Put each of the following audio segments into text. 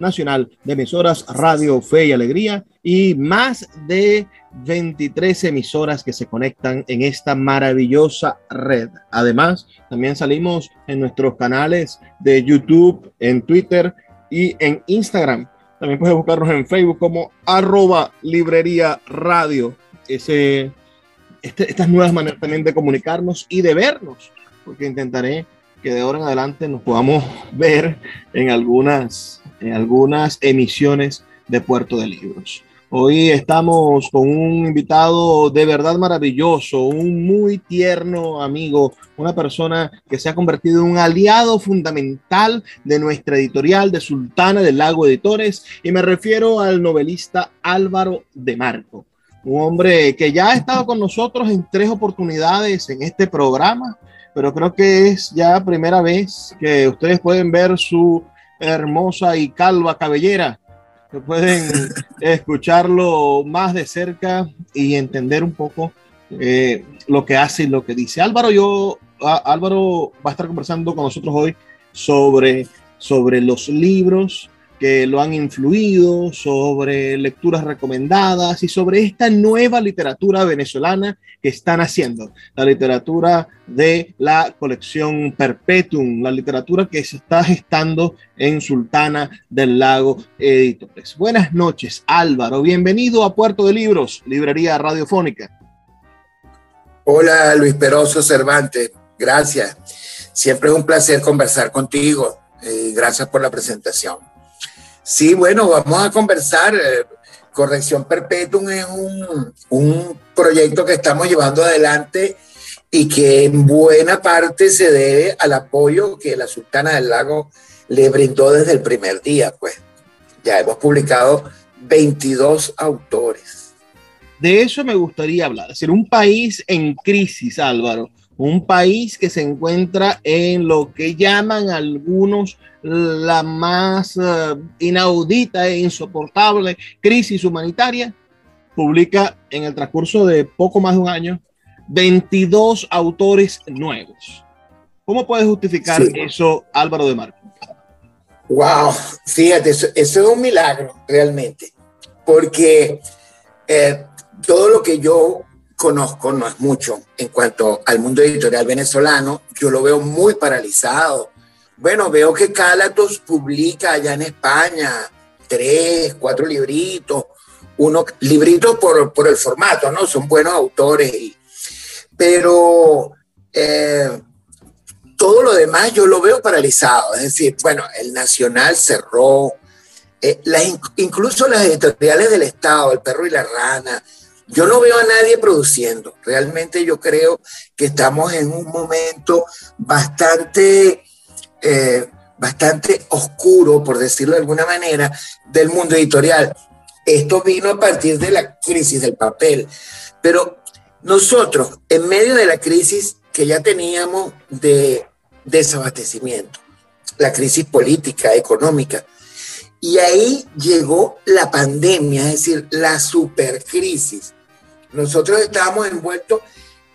nacional de emisoras Radio Fe y Alegría y más de 23 emisoras que se conectan en esta maravillosa red. Además, también salimos en nuestros canales de YouTube, en Twitter y en Instagram. También puedes buscarnos en Facebook como arroba librería radio. Ese, este, estas nuevas maneras también de comunicarnos y de vernos, porque intentaré que de ahora en adelante nos podamos ver en algunas, en algunas emisiones de Puerto de Libros. Hoy estamos con un invitado de verdad maravilloso, un muy tierno amigo, una persona que se ha convertido en un aliado fundamental de nuestra editorial de Sultana del Lago Editores y me refiero al novelista Álvaro de Marco, un hombre que ya ha estado con nosotros en tres oportunidades en este programa, pero creo que es ya primera vez que ustedes pueden ver su hermosa y calva cabellera que pueden escucharlo más de cerca y entender un poco eh, lo que hace y lo que dice. Álvaro, yo, Álvaro va a estar conversando con nosotros hoy sobre, sobre los libros que lo han influido, sobre lecturas recomendadas y sobre esta nueva literatura venezolana que están haciendo, la literatura de la colección Perpetuum, la literatura que se está gestando en Sultana del Lago Editores. Buenas noches, Álvaro, bienvenido a Puerto de Libros, Librería Radiofónica. Hola, Luis Peroso Cervantes, gracias. Siempre es un placer conversar contigo. y gracias por la presentación. Sí, bueno, vamos a conversar. Eh, Corrección Perpetuum es un, proyecto que estamos llevando adelante y que en buena parte se debe al apoyo que la Sultana del Lago le brindó desde el primer día. Pues ya hemos publicado 22 autores. De eso me gustaría hablar. Es decir, un país en crisis, Álvaro. Un país que se encuentra en lo que llaman algunos la más eh, inaudita e insoportable crisis humanitaria, publica en el transcurso de poco más de un año 22 autores nuevos. ¿Cómo puedes justificar eso, Álvaro de Marco? Wow, fíjate, eso, es un milagro realmente, porque eh, todo lo que yo conozco no es mucho en cuanto al mundo editorial venezolano, yo lo veo muy paralizado bueno, veo que Cálatos publica allá en España tres, cuatro libritos, uno, libritos por, por el formato, ¿no? Son buenos autores, pero eh, todo lo demás yo lo veo paralizado. Es decir, bueno, el Nacional cerró, eh, incluso las editoriales del Estado, El Perro y la Rana, yo no veo a nadie produciendo. Realmente yo creo que estamos en un momento bastante eh, bastante oscuro, por decirlo de alguna manera, del mundo editorial. Esto vino a partir de la crisis del papel, pero nosotros, en medio de la crisis que ya teníamos de desabastecimiento, la crisis política, económica, y ahí llegó la pandemia, es decir, la supercrisis. Nosotros estábamos envueltos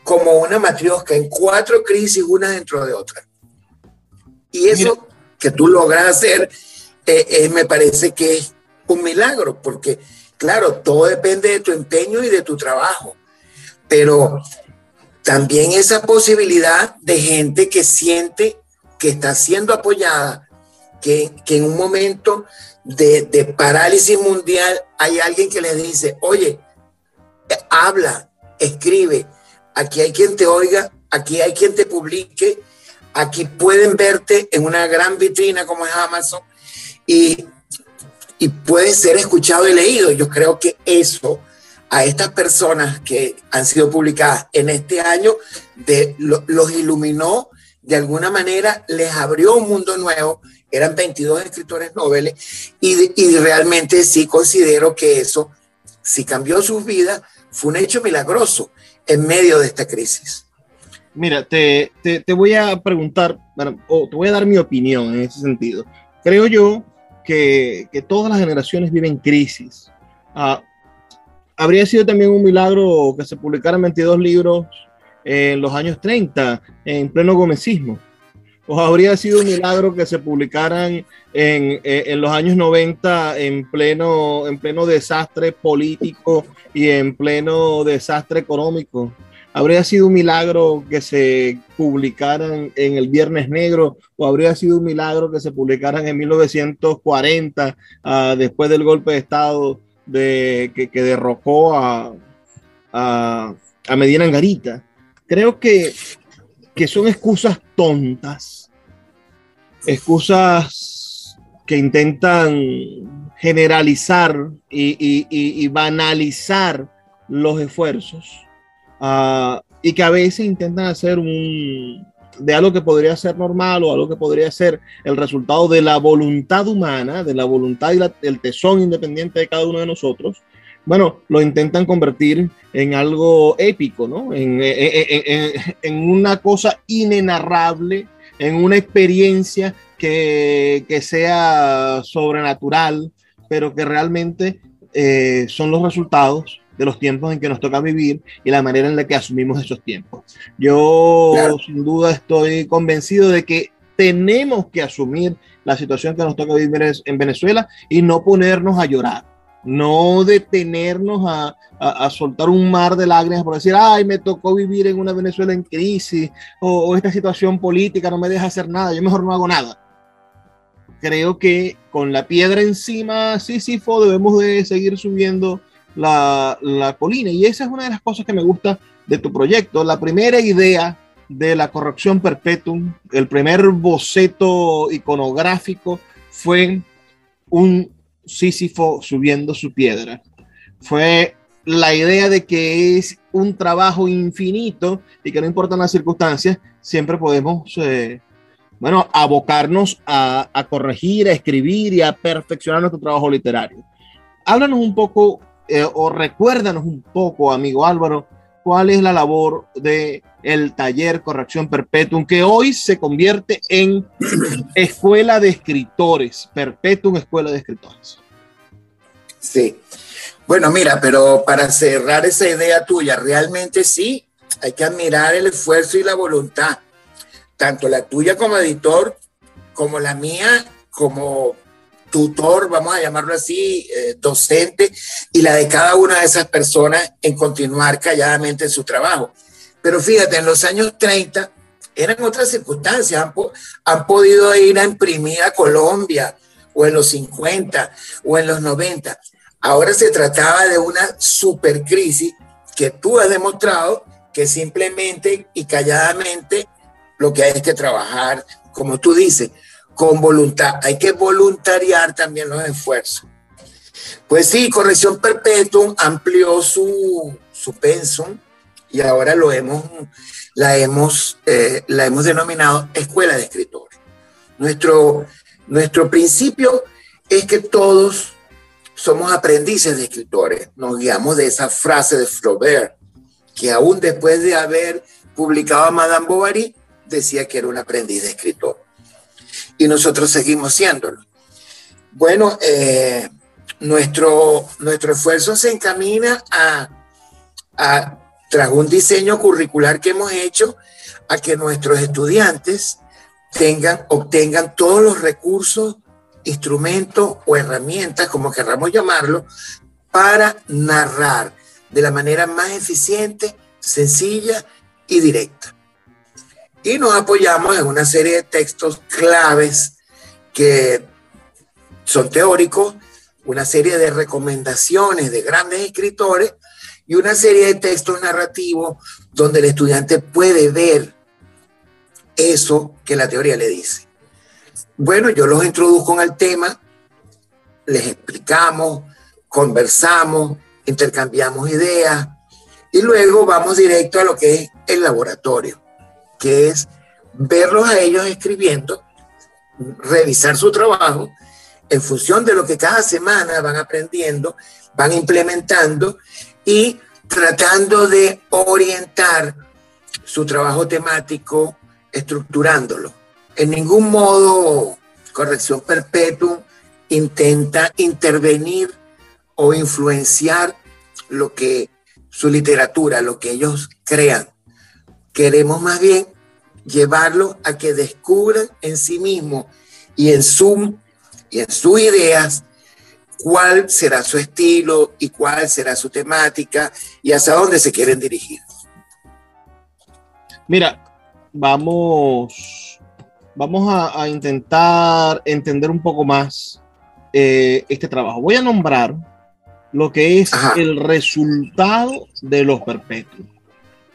como una matriosca en cuatro crisis, una dentro de otra. Y eso que tú logras hacer, eh, eh, me parece que es un milagro, porque claro, todo depende de tu empeño y de tu trabajo, pero también esa posibilidad de gente que siente que está siendo apoyada, que, que en un momento de, de, parálisis mundial hay alguien que les dice, oye, habla, escribe, aquí hay quien te oiga, aquí hay quien te publique Aquí pueden verte en una gran vitrina como es Amazon y, y ser escuchado y leído. Yo creo que eso a estas personas que han sido publicadas en este año de, los iluminó de alguna manera, les abrió un mundo nuevo. Eran 22 escritores noveles y, y realmente sí considero que eso, si cambió sus vidas, fue un hecho milagroso en medio de esta crisis. Mira, te, te, voy a preguntar, o te voy a dar mi opinión en ese sentido. Creo yo que, que todas las generaciones viven crisis. Ah, habría sido también un milagro que se publicaran 22 libros en los años 30, en pleno gomecismo. O habría sido un milagro que se publicaran en, en, los años 90 en pleno, en pleno desastre político y en pleno desastre económico. ¿Habría sido un milagro que se publicaran en el Viernes Negro o habría sido un milagro que se publicaran en 1940 ah, después del golpe de Estado de, que, derrocó a, a, a, Medina Angarita? Creo que, que son excusas tontas, excusas que intentan generalizar y, y, y banalizar los esfuerzos Ah, y que a veces intentan hacer un de algo que podría ser normal o algo que podría ser el resultado de la voluntad humana, de la voluntad y el tesón independiente de cada uno de nosotros, bueno, lo intentan convertir en algo épico, ¿no? En, en, en, una cosa inenarrable, en una experiencia que, que sea sobrenatural, pero que realmente eh, son los resultados de los tiempos en que nos toca vivir y la manera en la que asumimos esos tiempos. Yo sin duda estoy convencido de que tenemos que asumir la situación que nos toca vivir en Venezuela y no ponernos a llorar, no detenernos a, a, soltar un mar de lágrimas por decir, ay, me tocó vivir en una Venezuela en crisis o, o esta situación política no me deja hacer nada, yo mejor no hago nada. Creo que con la piedra encima, sí, sí, debemos de seguir subiendo la, la, colina. Y esa es una de las cosas que me gusta de tu proyecto. La primera idea de la corrección perpetua el primer boceto iconográfico fue un Sísifo subiendo su piedra. Fue la idea de que es un trabajo infinito y que no importan las circunstancias, siempre podemos, eh, bueno, abocarnos a, a corregir, a escribir y a perfeccionar nuestro trabajo literario. Háblanos un poco eh, o recuérdanos un poco, amigo Álvaro, cuál es la labor de el taller Corrección Perpetuum, que hoy se convierte en escuela de escritores, Perpetuum Escuela de Escritores. Sí. Bueno, mira, pero para cerrar esa idea tuya, realmente sí, hay que admirar el esfuerzo y la voluntad, tanto la tuya como editor, como la mía, como tutor, vamos a llamarlo así, eh, docente, y la de cada una de esas personas en continuar calladamente en su trabajo. Pero fíjate, en los años 30 eran otras circunstancias, han, podido ir a imprimir a Colombia, o en los 50, o en los 90. Ahora se trataba de una supercrisis que tú has demostrado que simplemente y calladamente lo que hay es que trabajar, como tú dices, con voluntad. Hay que voluntariar también los esfuerzos. Pues sí, Corrección Perpetuum amplió su, su pensum y ahora lo hemos, la, hemos, eh, la hemos denominado Escuela de Escritores. Nuestro, nuestro principio es que todos somos aprendices de escritores. Nos guiamos de esa frase de Flaubert, que aún después de haber publicado a Madame Bovary, decía que era un aprendiz de escritor y nosotros seguimos siéndolo. Bueno, eh, nuestro, nuestro esfuerzo se encamina a, a, tras un diseño curricular que hemos hecho, a que nuestros estudiantes tengan, obtengan todos los recursos, instrumentos o herramientas, como querramos llamarlo, para narrar de la manera más eficiente, sencilla y directa y nos apoyamos en una serie de textos claves que son teóricos, una serie de recomendaciones de grandes escritores y una serie de textos narrativos donde el estudiante puede ver eso que la teoría le dice. Bueno, yo los introduzco el tema les explicamos, conversamos, intercambiamos ideas y luego vamos directo a lo que es el laboratorio, que es verlos a ellos escribiendo, revisar su trabajo en función de lo que cada semana van aprendiendo, van implementando y tratando de orientar su trabajo temático, estructurándolo. En ningún modo, corrección perpetua intenta intervenir o influenciar lo que su literatura, lo que ellos crean. Queremos más bien llevarlo a que descubran en sí mismos y en su y en sus ideas cuál será su estilo y cuál será su temática y hacia dónde se quieren dirigir. Mira, vamos, vamos a, intentar entender un poco más eh, este trabajo. Voy a nombrar lo que es el resultado de los perpetuos.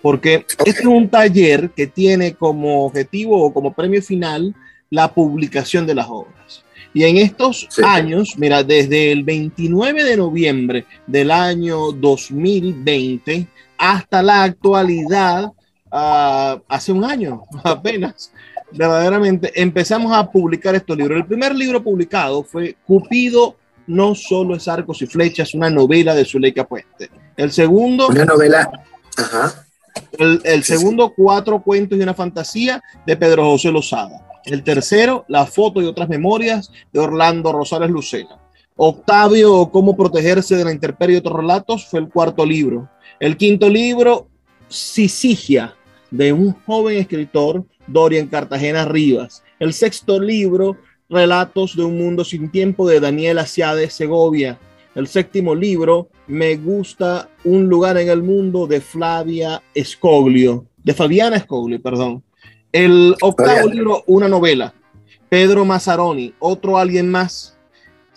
Porque este es un taller que tiene como objetivo o como premio final la publicación de las obras. Y en estos años, mira, desde el 29 de noviembre del año 2020 hasta la actualidad, ah, hace un año apenas, verdaderamente empezamos a publicar estos libros. El primer libro publicado fue Cupido no solo es arcos y flechas, una novela de Zuleika Puente. El segundo... Una novela... Ajá. El, el segundo, cuatro cuentos y una fantasía de Pedro José Lozada. El tercero, La foto y otras memorias de Orlando Rosales Lucena. Octavio, Cómo protegerse de la intemperie y otros relatos, fue el cuarto libro. El quinto libro, Sisigia, de un joven escritor, Dorian Cartagena Rivas. El sexto libro, Relatos de un mundo sin tiempo, de Daniel de Segovia. El séptimo libro, Me gusta un lugar en el mundo, de Flavia Escoglio, de Fabiana Escoglio, perdón. El octavo libro, una novela. Pedro Mazzaroni, otro alguien más.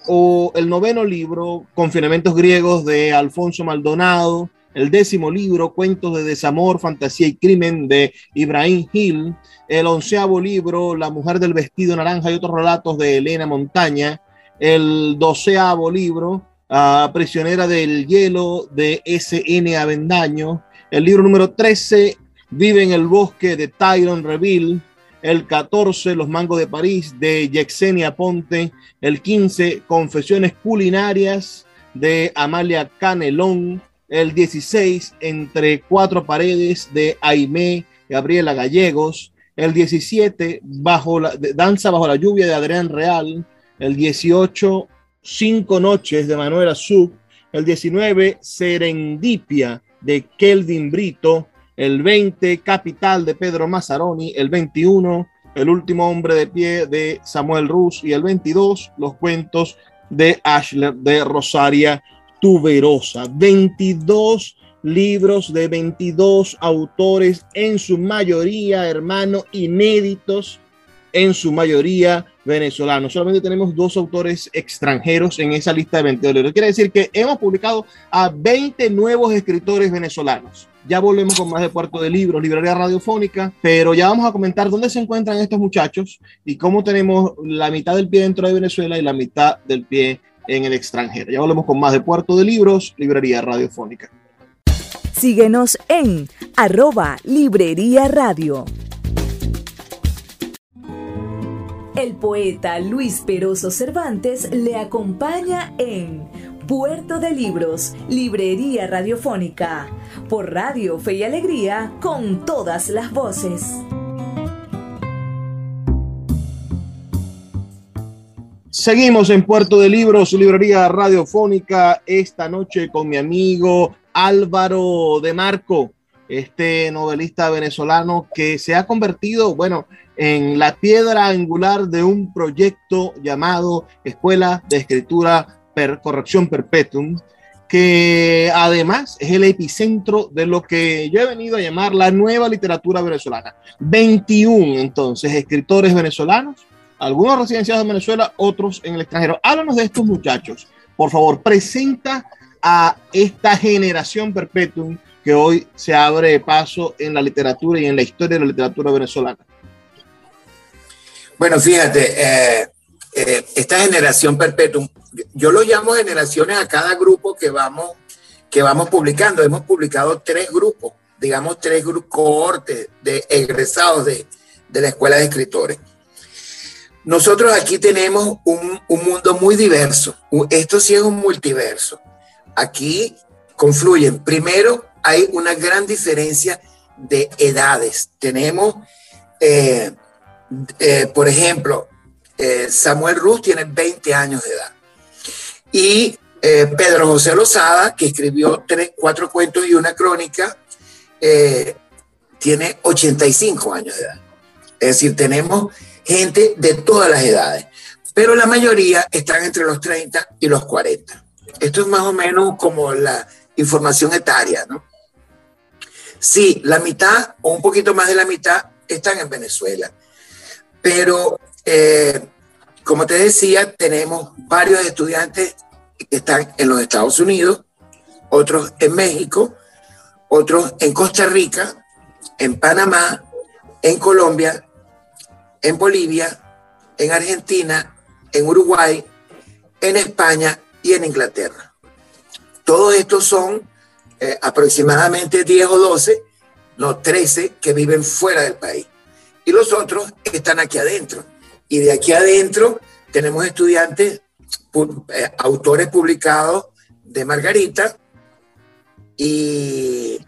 O el noveno libro, Confinamientos griegos de Alfonso Maldonado. El décimo libro, Cuentos de desamor, fantasía y crimen de Ibrahim Hill. El onceavo libro, La mujer del vestido naranja y otros relatos de Elena Montaña. El doceavo libro, ah, Prisionera del hielo de S.N. Avendaño. El libro número 13, Vive en el bosque de Tyron Reville. El 14, Los Mangos de París de Yexenia Ponte. El 15, Confesiones Culinarias de Amalia Canelón. El 16, Entre Cuatro Paredes de Aimé Gabriela Gallegos. El 17, bajo la, Danza bajo la lluvia de Adrián Real. El 18, Cinco Noches de Manuel Azuk. El 19, Serendipia de Kelvin Brito el 20, Capital de Pedro Mazzaroni, el 21, El último hombre de pie de Samuel Rus y el 22, Los cuentos de Ashler de Rosaria Tuberosa. 22 libros de 22 autores, en su mayoría, hermano, inéditos, en su mayoría venezolanos. Solamente tenemos dos autores extranjeros en esa lista de 22 libros. Quiere decir que hemos publicado a 20 nuevos escritores venezolanos. Ya volvemos con más de Puerto de Libros, Librería Radiofónica, pero ya vamos a comentar dónde se encuentran estos muchachos y cómo tenemos la mitad del pie dentro de Venezuela y la mitad del pie en el extranjero. Ya volvemos con más de Puerto de Libros, Librería Radiofónica. Síguenos en arroba Librería Radio. El poeta Luis Peroso Cervantes le acompaña en Puerto de Libros, Librería Radiofónica, por Radio Fe y Alegría, con todas las voces. Seguimos en Puerto de Libros, Librería Radiofónica, esta noche con mi amigo Álvaro de Marco, este novelista venezolano que se ha convertido, bueno, en la piedra angular de un proyecto llamado Escuela de Escritura per Corrección Perpetuum, que además es el epicentro de lo que yo he venido a llamar la nueva literatura venezolana. 21 entonces escritores venezolanos, algunos residenciados en Venezuela, otros en el extranjero. Háblanos de estos muchachos. Por favor, presenta a esta generación perpetuum que hoy se abre paso en la literatura y en la historia de la literatura venezolana. Bueno, fíjate, eh, eh, esta generación perpetua, yo lo llamo generaciones a cada grupo que vamos, que vamos publicando. Hemos publicado tres grupos, digamos tres cohortes de egresados de, de la Escuela de Escritores. Nosotros aquí tenemos un, un, mundo muy diverso. Esto sí es un multiverso. Aquí confluyen. Primero, hay una gran diferencia de edades. Tenemos, eh, eh, por ejemplo, eh, Samuel Ruz tiene 20 años de edad. Y Pedro José Lozada, que escribió tres, cuatro cuentos y una crónica, tiene 85 años de edad. Es decir, tenemos gente de todas las edades, pero la mayoría están entre los 30 y los 40. Esto es más o menos como la información etaria, ¿no? Sí, la mitad o un poquito más de la mitad están en Venezuela, pero eh, como te decía, tenemos varios estudiantes que están en los Estados Unidos, otros en México, otros en Costa Rica, en Panamá, en Colombia en Bolivia, en Argentina, en Uruguay, en España y en Inglaterra. Todos estos son eh, aproximadamente 10 o 12, no 13 que viven fuera del país. Y los otros están aquí adentro. Y de aquí adentro tenemos estudiantes, eh, autores publicados de Margarita. Y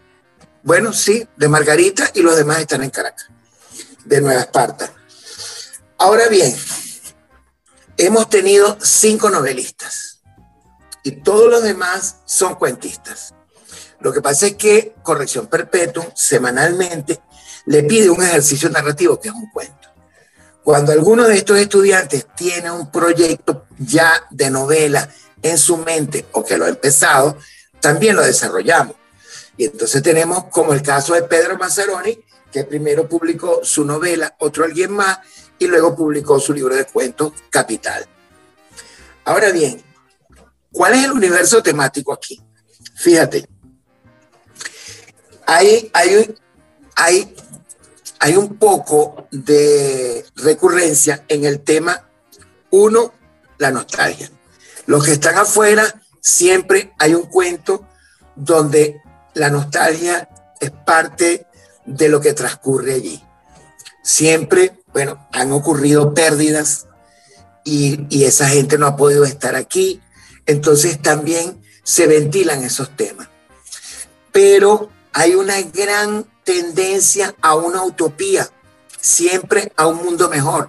bueno, sí, de Margarita y los demás están en Caracas, de Nueva Esparta. Ahora bien, hemos tenido cinco novelistas y todos los demás son cuentistas. Lo que pasa es que Corrección Perpetua semanalmente le pide un ejercicio narrativo que es un cuento. Cuando alguno de estos estudiantes tiene un proyecto ya de novela en su mente o que lo ha empezado, también lo desarrollamos. Y entonces tenemos como el caso de Pedro Mazzaroni, que primero publicó su novela Otro Alguien Más y luego publicó su libro de cuentos Capital. Ahora bien, ¿cuál es el universo temático aquí? Fíjate, hay, hay, hay, hay un poco de recurrencia en el tema, uno, la nostalgia. Los que están afuera, siempre hay un cuento donde la nostalgia es parte de lo que transcurre allí. Siempre bueno, han ocurrido pérdidas y, esa gente no ha podido estar aquí. Entonces también se ventilan esos temas. Pero hay una gran tendencia a una utopía, siempre a un mundo mejor.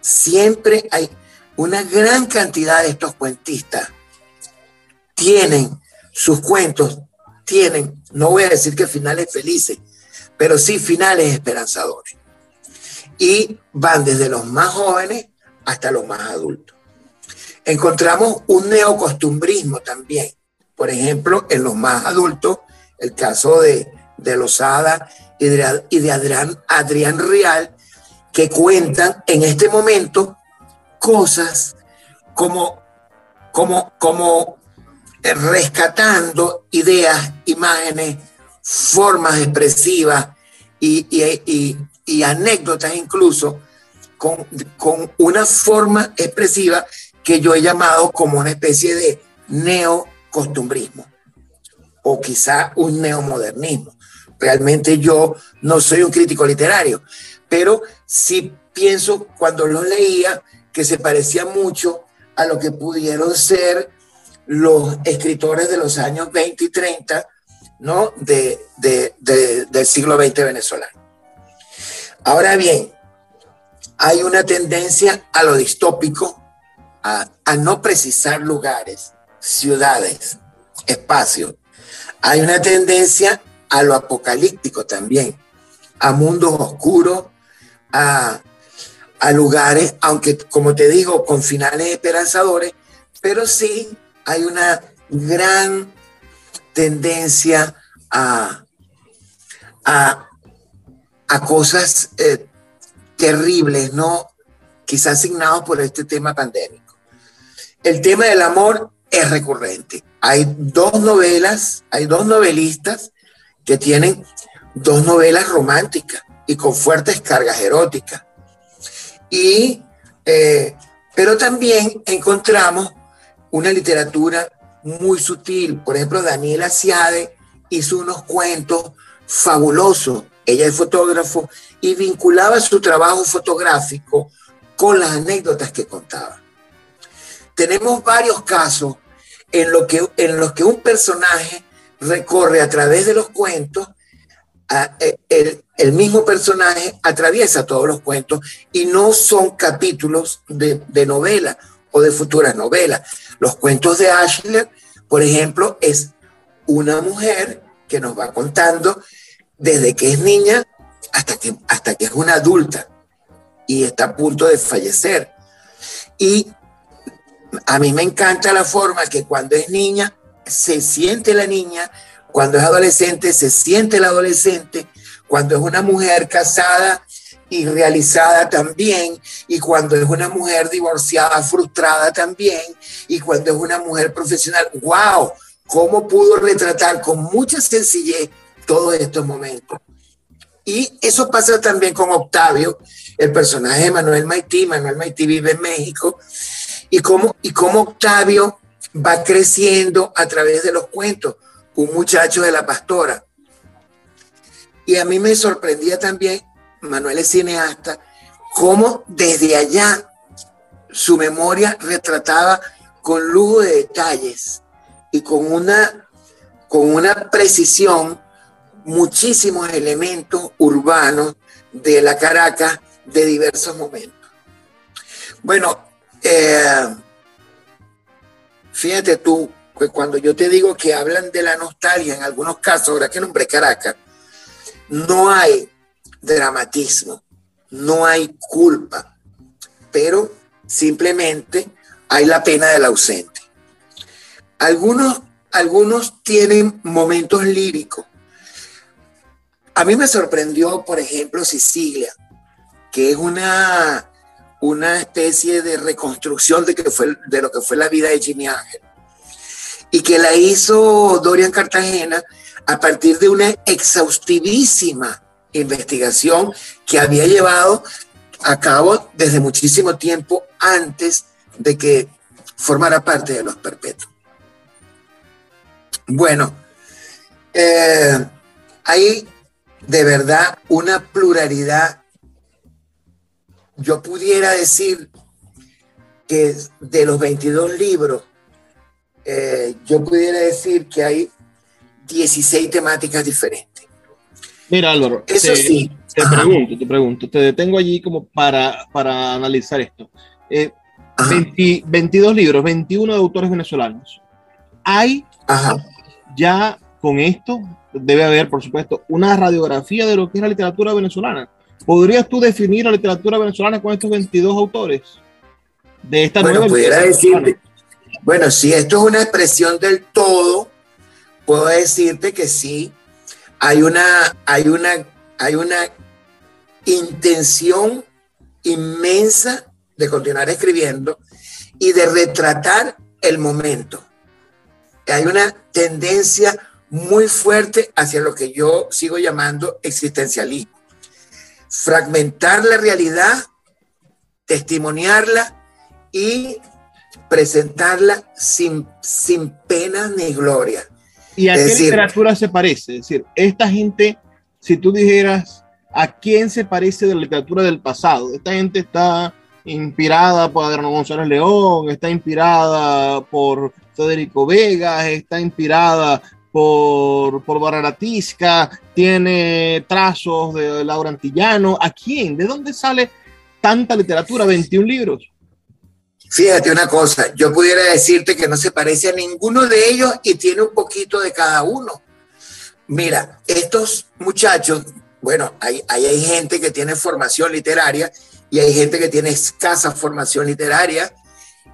Siempre hay una gran cantidad de estos cuentistas. Tienen sus cuentos, tienen, no voy a decir que finales felices, pero sí finales esperanzadores y van desde los más jóvenes hasta los más adultos. Encontramos un neocostumbrismo también, por ejemplo, en los más adultos, el caso de, de Lozada y de, y de Adrián, Adrián Real, que cuentan en este momento cosas como, como, como rescatando ideas, imágenes, formas expresivas y, y, y anécdotas incluso con, con una forma expresiva que yo he llamado como una especie de neocostumbrismo o quizá un neomodernismo. Realmente yo no soy un crítico literario, pero sí pienso cuando lo leía que se parecía mucho a lo que pudieron ser los escritores de los años 20 y 30 ¿no? de, de, del siglo XX venezolano. Ahora bien, hay una tendencia a lo distópico, a, no precisar lugares, ciudades, espacios. Hay una tendencia a lo apocalíptico también, a mundos oscuros, a, lugares, aunque como te digo, con finales esperanzadores, pero sí hay una gran tendencia a, a, a cosas eh, terribles, ¿no? Quizás asignados por este tema pandémico. El tema del amor es recurrente. Hay dos novelas, hay dos novelistas que tienen dos novelas románticas y con fuertes cargas eróticas. Y eh, Pero también encontramos una literatura muy sutil. Por ejemplo, Daniela Ciade hizo unos cuentos fabulosos. Ella es fotógrafo y vinculaba su trabajo fotográfico con las anécdotas que contaba. Tenemos varios casos en, lo que, en los que un personaje recorre a través de los cuentos, eh, el, el, mismo personaje atraviesa todos los cuentos y no son capítulos de, de novela o de futuras novelas. Los cuentos de Ashler, por ejemplo, es una mujer que nos va contando desde que es niña hasta que, hasta que es una adulta y está a punto de fallecer. Y a mí me encanta la forma que cuando es niña se siente la niña, cuando es adolescente se siente el adolescente, cuando es una mujer casada y realizada también, y cuando es una mujer divorciada, frustrada también, y cuando es una mujer profesional, wow, cómo pudo retratar con mucha sencillez todos estos momentos. Y eso pasa también con Octavio, el personaje de Manuel Maití. Manuel Maití vive en México. Y cómo, y cómo Octavio va creciendo a través de los cuentos, un muchacho de la pastora. Y a mí me sorprendía también, Manuel es cineasta, cómo desde allá su memoria retrataba con lujo de detalles y con una, con una precisión muchísimos elementos urbanos de la Caracas de diversos momentos. Bueno, eh, fíjate tú, que cuando yo te digo que hablan de la nostalgia, en algunos casos, ahora que nombré Caracas, no hay dramatismo, no hay culpa, pero simplemente hay la pena del ausente. Algunos, algunos tienen momentos líricos, a mí me sorprendió, por ejemplo, Sicilia, que es una, una especie de reconstrucción de, fue, de lo que fue la vida de Jimmy Ángel. Y que la hizo Dorian Cartagena a partir de una exhaustivísima investigación que había llevado a cabo desde muchísimo tiempo antes de que formara parte de los perpetuos. Bueno, eh, hay de verdad una pluralidad. Yo pudiera decir que de los 22 libros, eh, yo pudiera decir que hay 16 temáticas diferentes. Mira, Álvaro, eso te, sí. Te pregunto, te pregunto, te detengo allí como para, para analizar esto. Eh, 20, 22 libros, 21 de autores venezolanos. ¿Hay Ajá. ya con esto debe haber, por supuesto, una radiografía de lo que es la literatura venezolana. ¿Podrías tú definir la literatura venezolana con estos 22 autores? De esta bueno, pudiera decirte, bueno, si esto es una expresión del todo, puedo decirte que sí, hay una, hay una, hay una intención inmensa de continuar escribiendo y de retratar el momento. Hay una tendencia muy fuerte hacia lo que yo sigo llamando existencialismo. Fragmentar la realidad, testimoniarla y presentarla sin, sin pena ni gloria. ¿Y a Es qué decir- literatura se parece? Es decir, esta gente, si tú dijeras, ¿a quién se parece de la literatura del pasado? Esta gente está inspirada por Adriano González León, está inspirada por Federico Vegas, está inspirada por, por Bararatisca, tiene trazos de Laura Antillano. ¿A quién? ¿De dónde sale tanta literatura? 21 libros. Fíjate una cosa, yo pudiera decirte que no se parece a ninguno de ellos y tiene un poquito de cada uno. Mira, estos muchachos, bueno, hay, hay, hay gente que tiene formación literaria y hay gente que tiene escasa formación literaria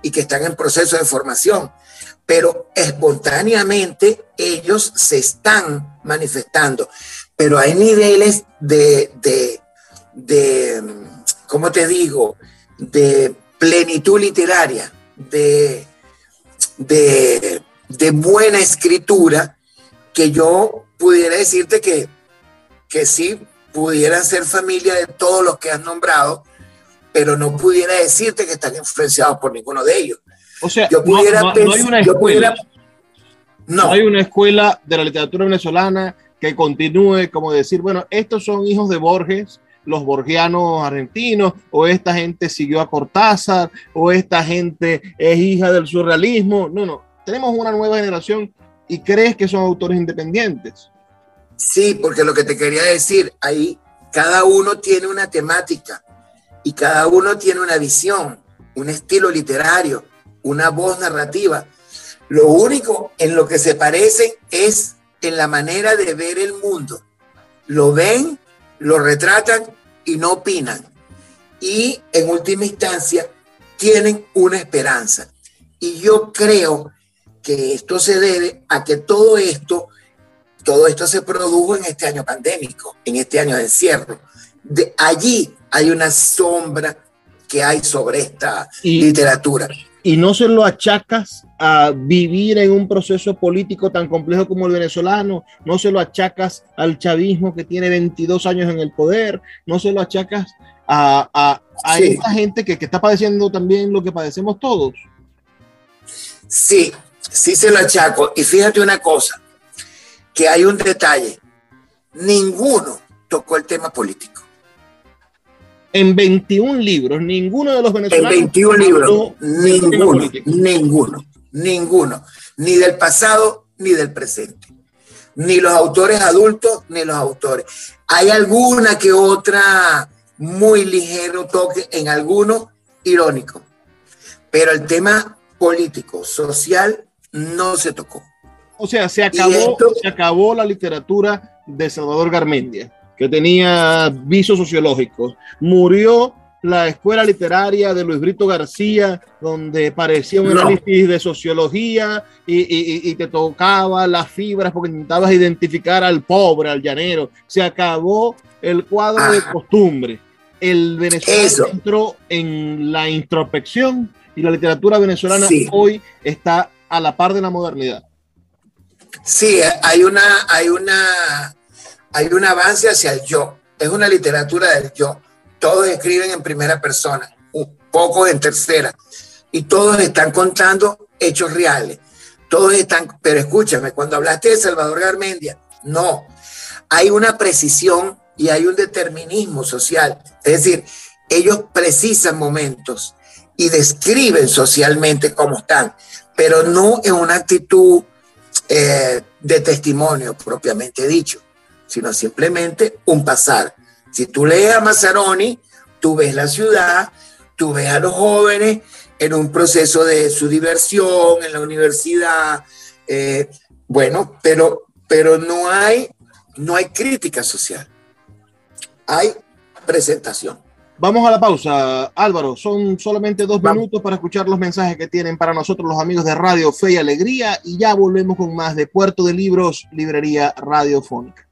y que están en proceso de formación, pero espontáneamente ellos se están manifestando, pero hay niveles de, de, de ¿cómo te digo?, de plenitud literaria, de, de, de, buena escritura, que yo pudiera decirte que, que sí pudieran ser familia de todos los que has nombrado, pero no pudiera decirte que están influenciados por ninguno de ellos. O sea, yo pudiera no, hay una escuela. no. hay una escuela de la literatura venezolana que continúe como decir, bueno, estos son hijos de Borges, los borgianos argentinos, o esta gente siguió a Cortázar, o esta gente es hija del surrealismo. No, no, tenemos una nueva generación y crees que son autores independientes. Sí, porque lo que te quería decir, ahí cada uno tiene una temática y cada uno tiene una visión, un estilo literario, una voz narrativa. Lo único en lo que se parecen es en la manera de ver el mundo. Lo ven, lo retratan y no opinan. Y en última instancia tienen una esperanza. Y yo creo que esto se debe a que todo esto, todo esto se produjo en este año pandémico, en este año de encierro. De allí hay una sombra que hay sobre esta literatura. Y no se lo achacas a vivir en un proceso político tan complejo como el venezolano, no se lo achacas al chavismo que tiene 22 años en el poder, no se lo achacas a, a, a esa gente que, que está padeciendo también lo que padecemos todos. Sí, sí se lo achaco. Y fíjate una cosa, que hay un detalle. Ninguno tocó el tema político. En 21 libros, ninguno de los venezolanos. En 21 libros, ninguno, ninguno, ninguno. Ni del pasado ni del presente. Ni los autores adultos ni los autores. Hay alguna que otra muy ligero toque en alguno irónico. Pero el tema político, social, no se tocó. O sea, se acabó, se acabó la literatura de Salvador Garmendia, que tenía visos sociológicos. Murió la escuela literaria de Luis Brito García, donde parecía un análisis de sociología y, te tocaba las fibras porque intentabas identificar al pobre, al llanero. Se acabó el cuadro de costumbre. El venezolano entró en la introspección y la literatura venezolana hoy está a la par de la modernidad. Sí, hay una, hay una, hay un avance hacia el yo. Es una literatura del yo. Todos escriben en primera persona, un poco en tercera, y todos están contando hechos reales. Todos están, pero escúchame, cuando hablaste de Salvador Garmendia, no, hay una precisión y hay un determinismo social. Es decir, ellos precisan momentos y describen socialmente cómo están pero no en una actitud eh, de testimonio propiamente dicho, sino simplemente un pasar. Si tú lees a Mazzaroni, tú ves la ciudad, tú ves a los jóvenes en un proceso de su diversión en la universidad, eh, bueno, pero, pero no, hay, no hay crítica social, hay presentación. Vamos a la pausa, Álvaro. Son solamente dos minutos para escuchar los mensajes que tienen para nosotros los amigos de Radio Fe y Alegría y ya volvemos con más de Puerto de Libros, Librería Radiofónica.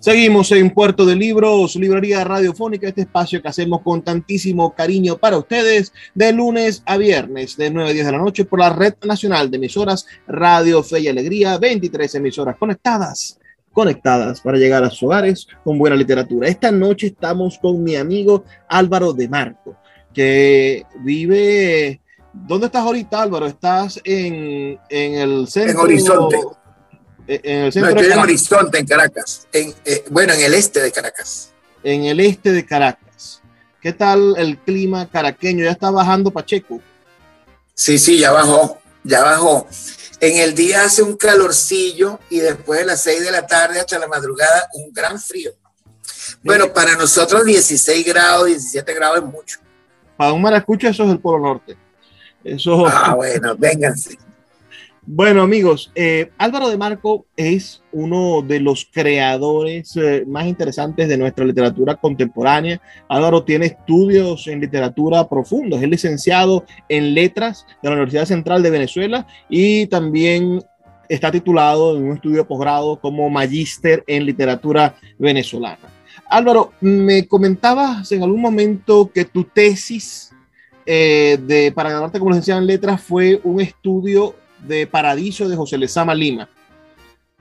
Seguimos en Puerto de Libros, Librería Radiofónica, este espacio que hacemos con tantísimo cariño para ustedes de lunes a viernes de 9 a 10 de la noche por la Red Nacional de Emisoras Radio Fe y Alegría, 23 emisoras conectadas conectadas para llegar a sus hogares con buena literatura. Esta noche estamos con mi amigo Álvaro de Marco, que vive... ¿Dónde estás ahorita, Álvaro? ¿Estás en, en el centro? En Horizonte. Eh, en el centro estoy en Horizonte, en Caracas. En, eh, bueno, en el este de Caracas. En el este de Caracas. ¿Qué tal el clima caraqueño? ¿Ya está bajando Pacheco? Sí, sí, ya bajó, ya bajó. En el día hace un calorcillo y después de las 6 de la tarde hasta la madrugada un gran frío. Bueno, para nosotros 16 grados, 17 grados es mucho. Para un maracucho eso es el Polo Norte. Eso... Ah, bueno, vénganse. Bueno, amigos, eh, Álvaro de Marco es uno de los creadores eh, más interesantes de nuestra literatura contemporánea. Álvaro tiene estudios en literatura profundos, es licenciado en letras de la Universidad Central de Venezuela y también está titulado en un estudio de posgrado como magíster en literatura venezolana. Álvaro, me comentabas en algún momento que tu tesis eh, de, para ganarte como licenciado en letras fue un estudio de Paradiso de José Lezama Lima,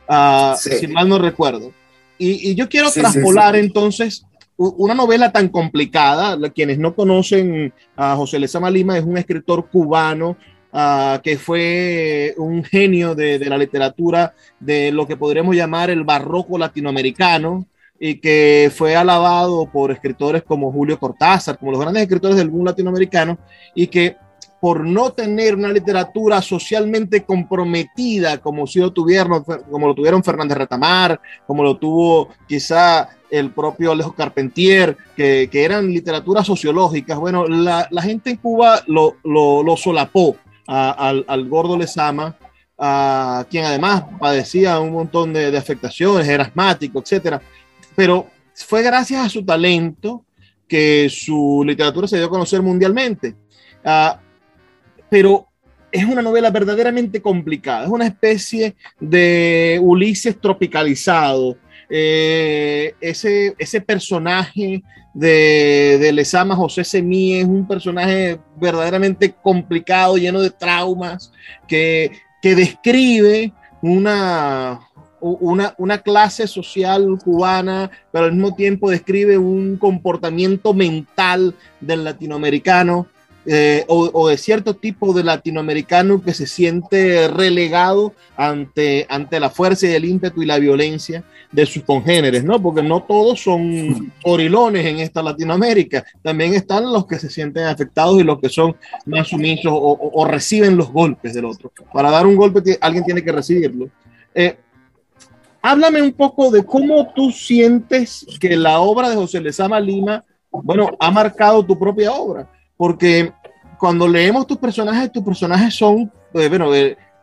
uh, si mal no recuerdo. Y, y yo quiero sí, traspolar sí, entonces una novela tan complicada, quienes no conocen a José Lezama Lima, es un escritor cubano Uh, que fue un genio de, de, la literatura de lo que podríamos llamar el barroco latinoamericano y que fue alabado por escritores como Julio Cortázar, como los grandes escritores del boom latinoamericano, y que por no tener una literatura socialmente comprometida como si lo tuvieron, como lo tuvieron Fernández Retamar, como lo tuvo quizá el propio Alejo Carpentier, que, que eran literaturas sociológicas. Bueno, la, la gente en Cuba lo, lo, lo solapó al, al, gordo Lezama, a quien además padecía un montón de, afectaciones, era asmático, etcétera. Pero fue gracias a su talento que su literatura se dio a conocer mundialmente. Uh, pero es una novela verdaderamente complicada, es una especie de Ulises tropicalizado. Eh, ese, ese personaje de, de Lezama José Semí es un personaje verdaderamente complicado, lleno de traumas, que, que describe una, una, una, clase social cubana, pero al mismo tiempo describe un comportamiento mental del latinoamericano eh, o, de cierto tipo de latinoamericano que se siente relegado ante, ante la fuerza y el ímpetu y la violencia de sus congéneres, ¿no? Porque no todos son orilones en esta Latinoamérica, también están los que se sienten afectados y los que son más sumisos o reciben los golpes del otro. Para dar un golpe alguien tiene que recibirlo. Eh, háblame un poco de cómo tú sientes que la obra de José Lezama Lima, bueno, ha marcado tu propia obra porque cuando leemos tus personajes, tus personajes son, eh, bueno,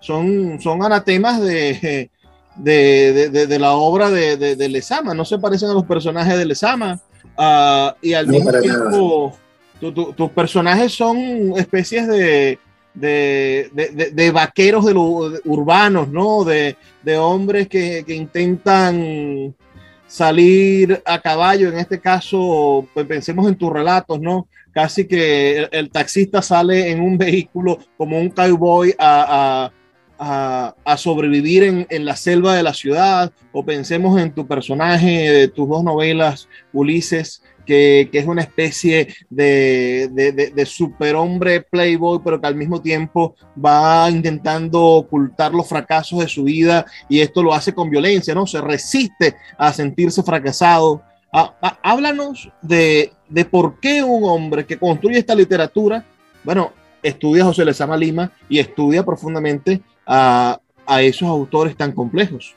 son, son anatemas de, de, de, de la obra de, de, Lezama, no se parecen a los personajes de Lezama, uh, y al no mismo tiempo tus tu, tu personajes son especies de, de, de, de, vaqueros de lo, de, urbanos, ¿no? De, de hombres que, que, intentan salir a caballo, en este caso, pues pensemos en tus relatos, ¿no? Casi que el, taxista sale en un vehículo como un cowboy a, a, a, a en, en, la selva de la ciudad, o pensemos en tu personaje de tus dos novelas, Ulises, que, que es una especie de, de, de, superhombre playboy, pero que al mismo tiempo va intentando ocultar los fracasos de su vida y esto lo hace con violencia, ¿no? Se resiste a sentirse fracasado háblanos de, de, por qué un hombre que construye esta literatura, bueno, estudia a José Lezama Lima y estudia profundamente a, a esos autores tan complejos.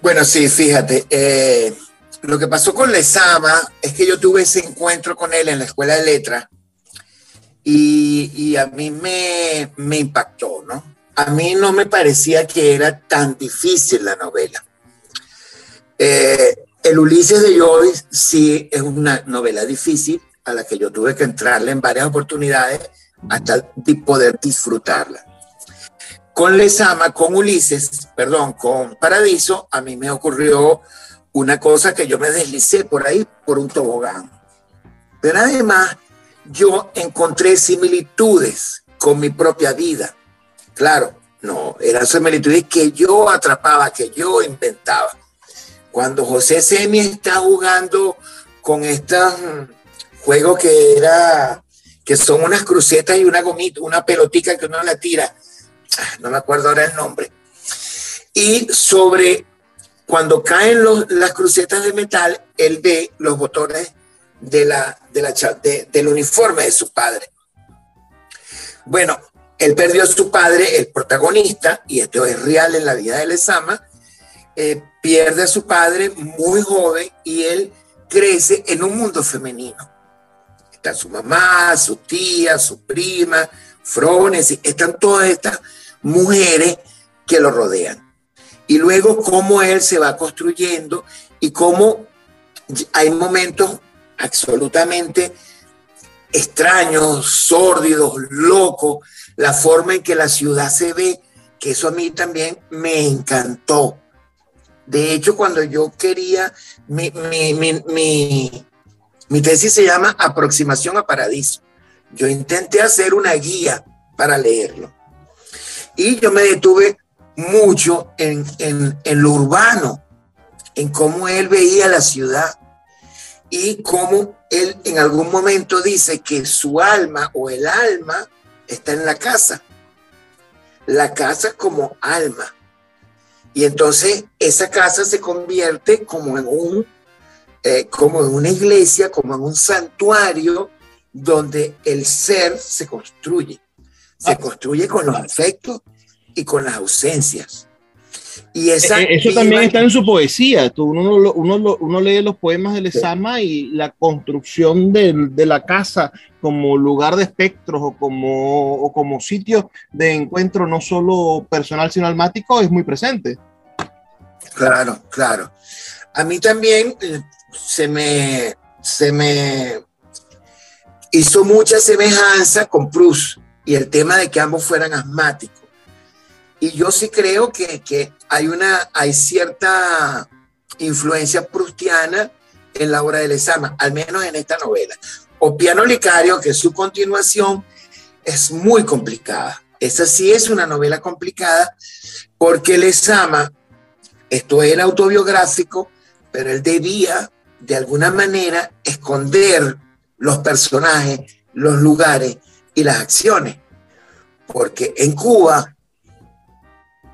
Bueno, sí, fíjate, eh, lo que pasó con Lezama es que yo tuve ese encuentro con él en la escuela de letras y, y a mí me, me impactó, ¿no? A mí no me parecía que era tan difícil la novela eh, el Ulises de Joyce sí es una novela difícil a la que yo tuve que entrarle en varias oportunidades hasta poder disfrutarla. Con Lesama, con Ulises, perdón, con Paradiso, a mí me ocurrió una cosa que yo me deslicé por ahí por un tobogán. Pero además, yo encontré similitudes con mi propia vida. Claro, no, eran similitudes que yo atrapaba, que yo inventaba. Cuando José Semi está jugando con este juego que era, que son unas crucetas y una gomita, una pelotica que uno la tira, ah, no me acuerdo ahora el nombre, y sobre cuando caen las crucetas de metal, él ve los botones de la, de la, de, del uniforme de su padre. Bueno, él perdió a su padre, el protagonista, y esto es real en la vida de Lezama, eh, pierde a su padre muy joven y él crece en un mundo femenino. Está su mamá, su tía, su prima, Frones, están todas estas mujeres que lo rodean. Y luego cómo él se va construyendo y cómo hay momentos absolutamente extraños, sórdidos, locos, la forma en que la ciudad se ve, que eso a mí también me encantó. De hecho, cuando yo quería, mi, mi, tesis se llama Aproximación a Paradiso. Yo intenté hacer una guía para leerlo. Y yo me detuve mucho en, en lo urbano, en cómo él veía la ciudad y cómo él en algún momento dice que su alma o el alma está en la casa. La casa como alma. Y entonces esa casa se convierte como en un, eh, como en una iglesia, como en un santuario donde el ser se construye. Se ah. construye con los afectos y con las ausencias. Y esa e, e, Eso también está en su poesía. Tú, uno, uno, uno, lee los poemas de Lezama y la construcción de, de, la casa como lugar de espectros o como, o como sitio de encuentro no solo personal sino almático es muy presente. Claro, claro. A mí también eh, se me, se me hizo mucha semejanza con Proust y el tema de que ambos fueran asmáticos y yo sí creo que, hay, una, hay cierta influencia prustiana en la obra de Lezama, al menos en esta novela. O Piano Licario, que su continuación, es muy complicada. Esa sí es una novela complicada porque Lezama, esto era autobiográfico, pero él debía de alguna manera esconder los personajes, los lugares y las acciones. Porque en Cuba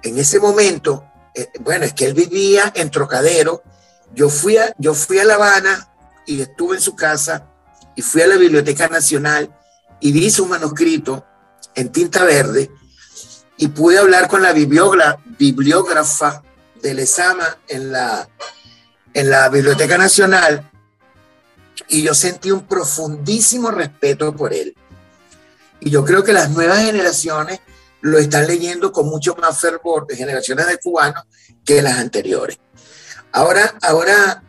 en ese momento, eh, bueno, es que él vivía en Trocadero. Yo fui, a, yo fui a La Habana y estuve en su casa y fui a la Biblioteca Nacional y vi su manuscrito en tinta verde y pude hablar con la bibliógrafa de Lezama en la, en la Biblioteca Nacional y yo sentí un profundísimo respeto por él. Y yo creo que las nuevas generaciones lo están leyendo con mucho más fervor de generaciones de cubanos que las anteriores. Ahora, ahora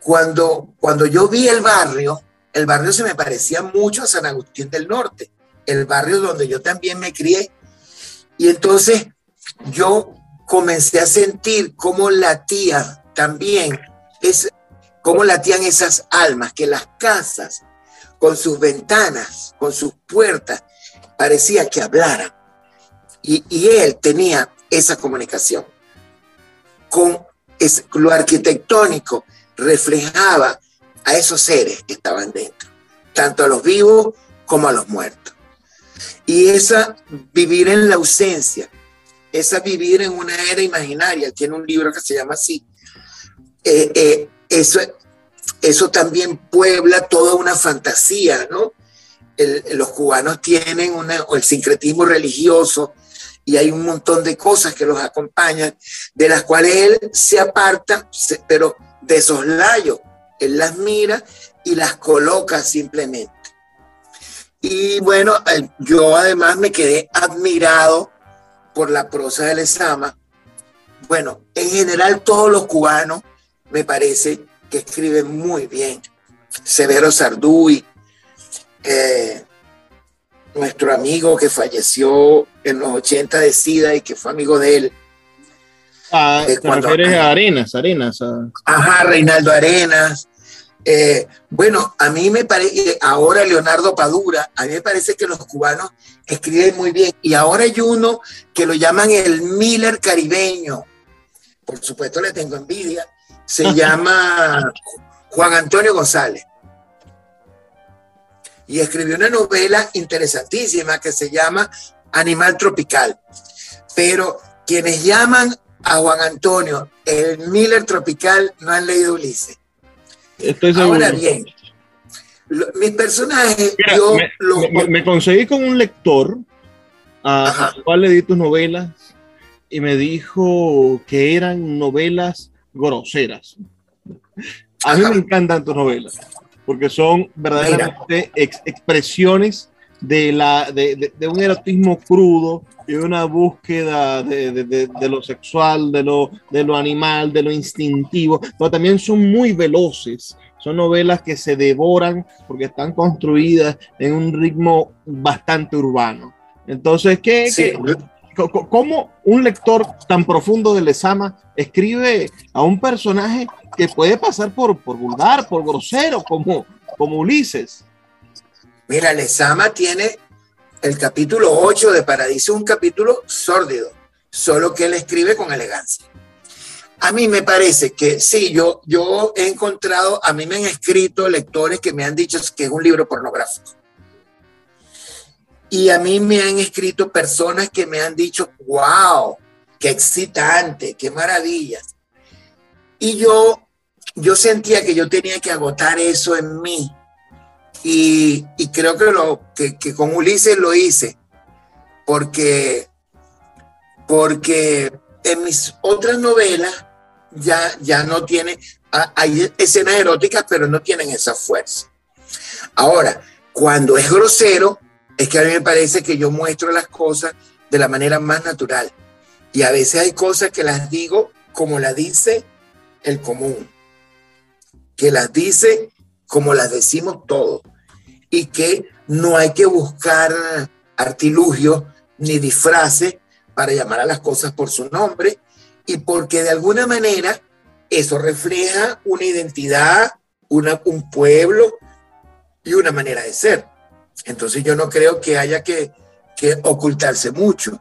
cuando, cuando yo vi el barrio, el barrio se me parecía mucho a San Agustín del Norte, el barrio donde yo también me crié. Y entonces yo comencé a sentir cómo tía también, es, cómo latían esas almas, que las casas con sus ventanas, con sus puertas, parecía que hablaran y, él tenía esa comunicación. Con lo arquitectónico reflejaba a esos seres que estaban dentro, tanto a los vivos como a los muertos. Y esa vivir en la ausencia, esa vivir en una era imaginaria, tiene un libro que se llama así, eh, eh, eso, eso también puebla toda una fantasía, ¿no? los cubanos tienen una, el sincretismo religioso, y hay un montón de cosas que los acompañan, de las cuales él se aparta, pero de soslayo, él las mira y las coloca simplemente. Y bueno, yo además me quedé admirado por la prosa de Lezama. Bueno, en general todos los cubanos me parece que escriben muy bien. Severo Sarduy, eh, nuestro amigo que falleció en los 80 de SIDA y que fue amigo de él. Ah, eh, te refieres a Arenas, Arenas. Ajá, Reinaldo Arenas. Eh, bueno, a mí me parece, eh, ahora Leonardo Padura, a mí me parece que los cubanos escriben muy bien. Y ahora hay uno que lo llaman el Miller caribeño. Por supuesto le tengo envidia. Se llama Juan Antonio González y escribió una novela interesantísima que se llama Animal Tropical. Pero quienes llaman a Juan Antonio el Miller Tropical no han leído Ulises. Estoy Ahora bien, mis personajes, yo me, conseguí con un lector a, al cual le di tus novelas y me dijo que eran novelas groseras. A mí me encantan tus novelas porque son verdaderamente expresiones de, la, de, un erotismo crudo y una búsqueda de, lo sexual, de lo, de lo animal, de lo instintivo, pero también son muy veloces. Son novelas que se devoran porque están construidas en un ritmo bastante urbano. Entonces, ¿qué, ¿cómo un lector tan profundo de Lesama escribe a un personaje que puede pasar por, por vulgar, por grosero, como, como Ulises? Mira, Lesama tiene el capítulo 8 de Paradiso, un capítulo sórdido, solo que él escribe con elegancia. A mí me parece que sí, yo, yo he encontrado, a mí me han escrito lectores que me han dicho que es un libro pornográfico. Y a mí me han escrito personas que me han dicho, wow, qué excitante, qué maravilla. Y yo, yo sentía que yo tenía que agotar eso en mí y, creo que, lo, que, con Ulises lo hice, porque, porque en mis otras novelas ya, ya no tiene, hay escenas eróticas, pero no tienen esa fuerza. Ahora, cuando es grosero, es que a mí me parece que yo muestro las cosas de la manera más natural. Y a veces hay cosas que las digo como las dice el común, que las dice como las decimos todos y que no hay que buscar artilugios ni disfraces para llamar a las cosas por su nombre y porque de alguna manera eso refleja una identidad, una, un pueblo y una manera de ser. Entonces yo no creo que haya que, que ocultarse mucho.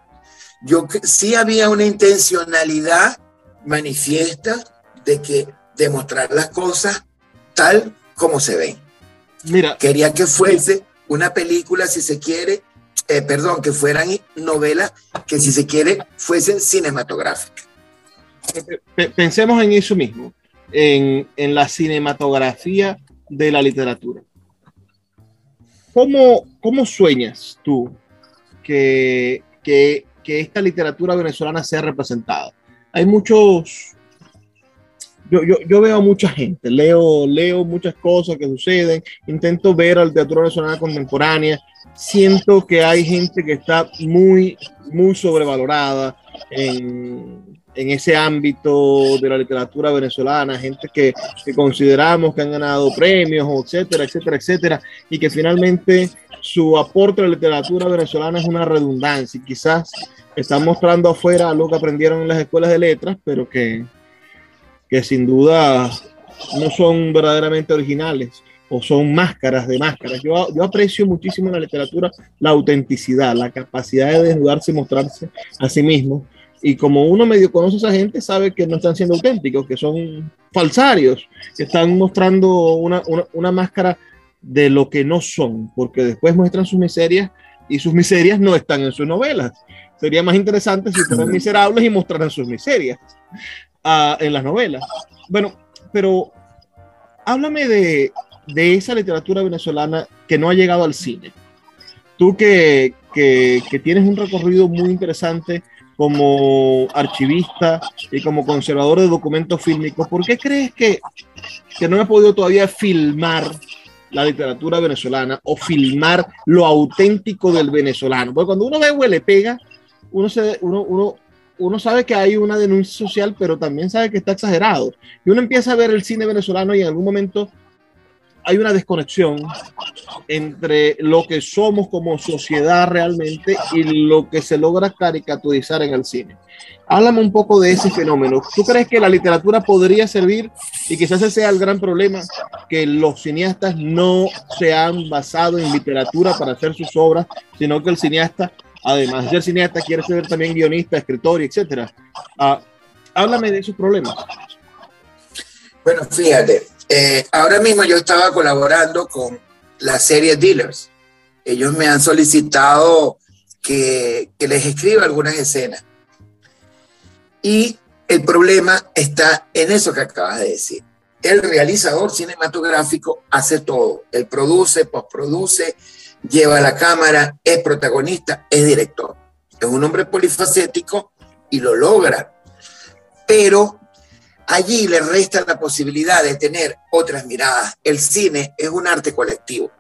Yo sí había una intencionalidad manifiesta de que demostrar las cosas tal como se ven. Mira. Quería que fuese una película, si se quiere, eh, perdón, que fueran novelas que si se quiere fuesen cinematográficas. Pensemos en eso mismo, en, la cinematografía de la literatura. ¿Cómo, cómo sueñas tú que, que, que esta literatura venezolana sea representada? Hay muchos yo, yo, yo, veo a mucha gente, leo, leo muchas cosas que suceden, intento ver al teatro nacional contemporánea, siento que hay gente que está muy, muy sobrevalorada en, en ese ámbito de la literatura venezolana, gente que, que, consideramos que han ganado premios, etcétera, etcétera, etcétera, y que finalmente su aporte a la literatura venezolana es una redundancia y quizás están mostrando afuera lo que aprendieron en las escuelas de letras, pero que que sin duda no son verdaderamente originales o son máscaras de máscaras. Yo, yo aprecio muchísimo en la literatura la autenticidad, la capacidad de desnudarse y mostrarse a sí mismo. Y como uno medio conoce a esa gente, sabe que no están siendo auténticos, que son falsarios, que están mostrando una, una, una máscara de lo que no son, porque después muestran sus miserias y sus miserias no están en sus novelas. Sería más interesante si fueran miserables y mostraran sus miserias en las novelas. Bueno, pero háblame de, de, esa literatura venezolana que no ha llegado al cine. Tú que, que, que, tienes un recorrido muy interesante como archivista y como conservador de documentos fílmicos, ¿por qué crees que, que no he podido todavía filmar la literatura venezolana o filmar lo auténtico del venezolano? Porque cuando uno ve Huele Pega, uno, se, uno, uno, uno sabe que hay una denuncia social, pero también sabe que está exagerado. Y uno empieza a ver el cine venezolano y en algún momento hay una desconexión entre lo que somos como sociedad realmente y lo que se logra caricaturizar en el cine. Háblame un poco de ese fenómeno. ¿Tú crees que la literatura podría servir y quizás ese sea el gran problema, que los cineastas no se han basado en literatura para hacer sus obras, sino que el cineasta además de ser cineasta, quiere ser también guionista, escritor, etcétera. Uh, háblame de esos problemas. Bueno, fíjate, eh, ahora mismo yo estaba colaborando con la serie Dealers. Ellos me han solicitado que, les escriba algunas escenas. Y el problema está en eso que acabas de decir. El realizador cinematográfico hace todo. Él produce, postproduce, lleva la cámara, es protagonista, es director. Es un hombre polifacético y lo logra. Pero allí le resta la posibilidad de tener otras miradas. El cine es un arte colectivo.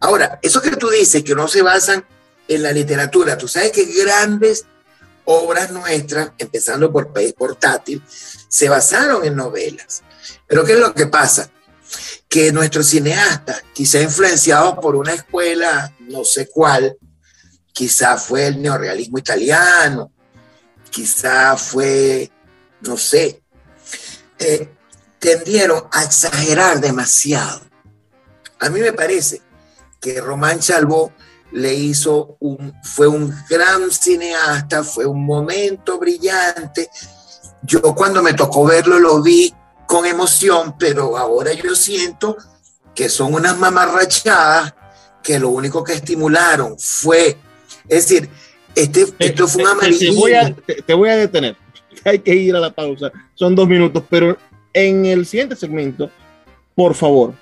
Ahora, eso que tú dices, que no se basan en la literatura, tú sabes que grandes obras nuestras, empezando por País Portátil, se basaron en novelas. Pero ¿qué es lo que pasa? Que nuestros cineastas, quizá influenciados por una escuela, no sé cuál, quizá fue el neorealismo italiano, quizá fue, no sé, eh, tendieron a exagerar demasiado. A mí me parece que Román Chalbó le hizo un, fue un gran cineasta, fue un momento brillante. Yo cuando me tocó verlo lo vi con emoción, pero ahora yo siento que son unas mamarrachadas que lo único que estimularon fue, es decir, este, esto fue un amarillismo. Te voy, a, te voy a detener, hay que ir a la pausa, son dos minutos, pero en el siguiente segmento, por favor,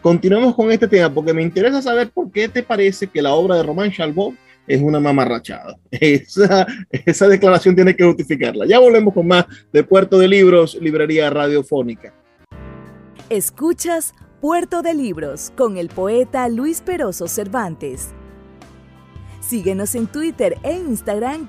continuemos con este tema porque me interesa saber por qué te parece que la obra de Román Chalbot es una mamarrachada. Esa, esa declaración tiene que justificarla. Ya volvemos con más de Puerto de Libros, Librería Radiofónica. Escuchas Puerto de Libros con el poeta Luis Peroso Cervantes. Síguenos en Twitter e Instagram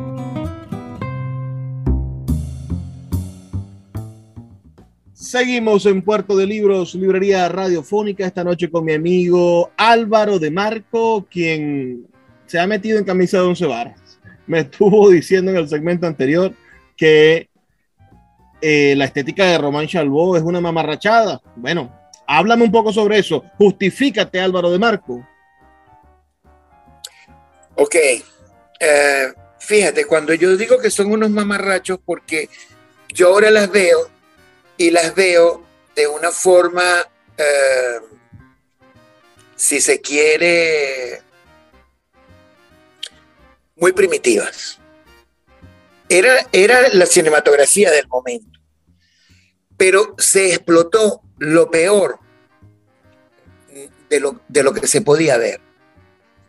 Seguimos en Puerto de Libros, Librería Radiofónica, esta noche con mi amigo Álvaro de Marco, quien se ha metido en camisa de once varas. Me estuvo diciendo en el segmento anterior que eh, la estética de Román Chalbó es una mamarrachada. Bueno, Háblame un poco sobre eso. Justifícate, Álvaro de Marco. Ok. Eh, fíjate, cuando yo digo que son unos mamarrachos, porque yo ahora las veo y las veo de una forma, eh, si se quiere, muy primitivas. Era, era la cinematografía del momento, pero se explotó lo peor de lo, de lo que se podía ver.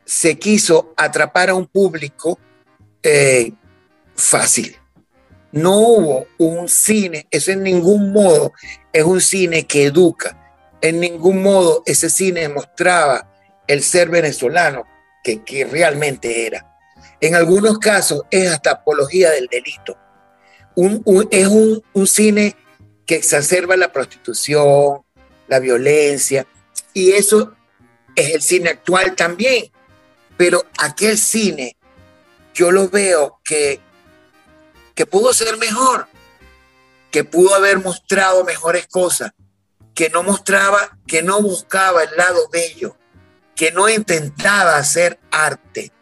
Se quiso atrapar a un público eh, fácil. No hubo un cine, eso en ningún modo es un cine que educa. En ningún modo ese cine mostraba el ser venezolano que, realmente era. En algunos casos es hasta apología del delito. es un, un cine que exacerba la prostitución, la violencia, y eso es el cine actual también. Pero aquel cine, yo lo veo que, que pudo ser mejor, que pudo haber mostrado mejores cosas, que no mostraba, que no buscaba el lado bello, que no intentaba hacer arte,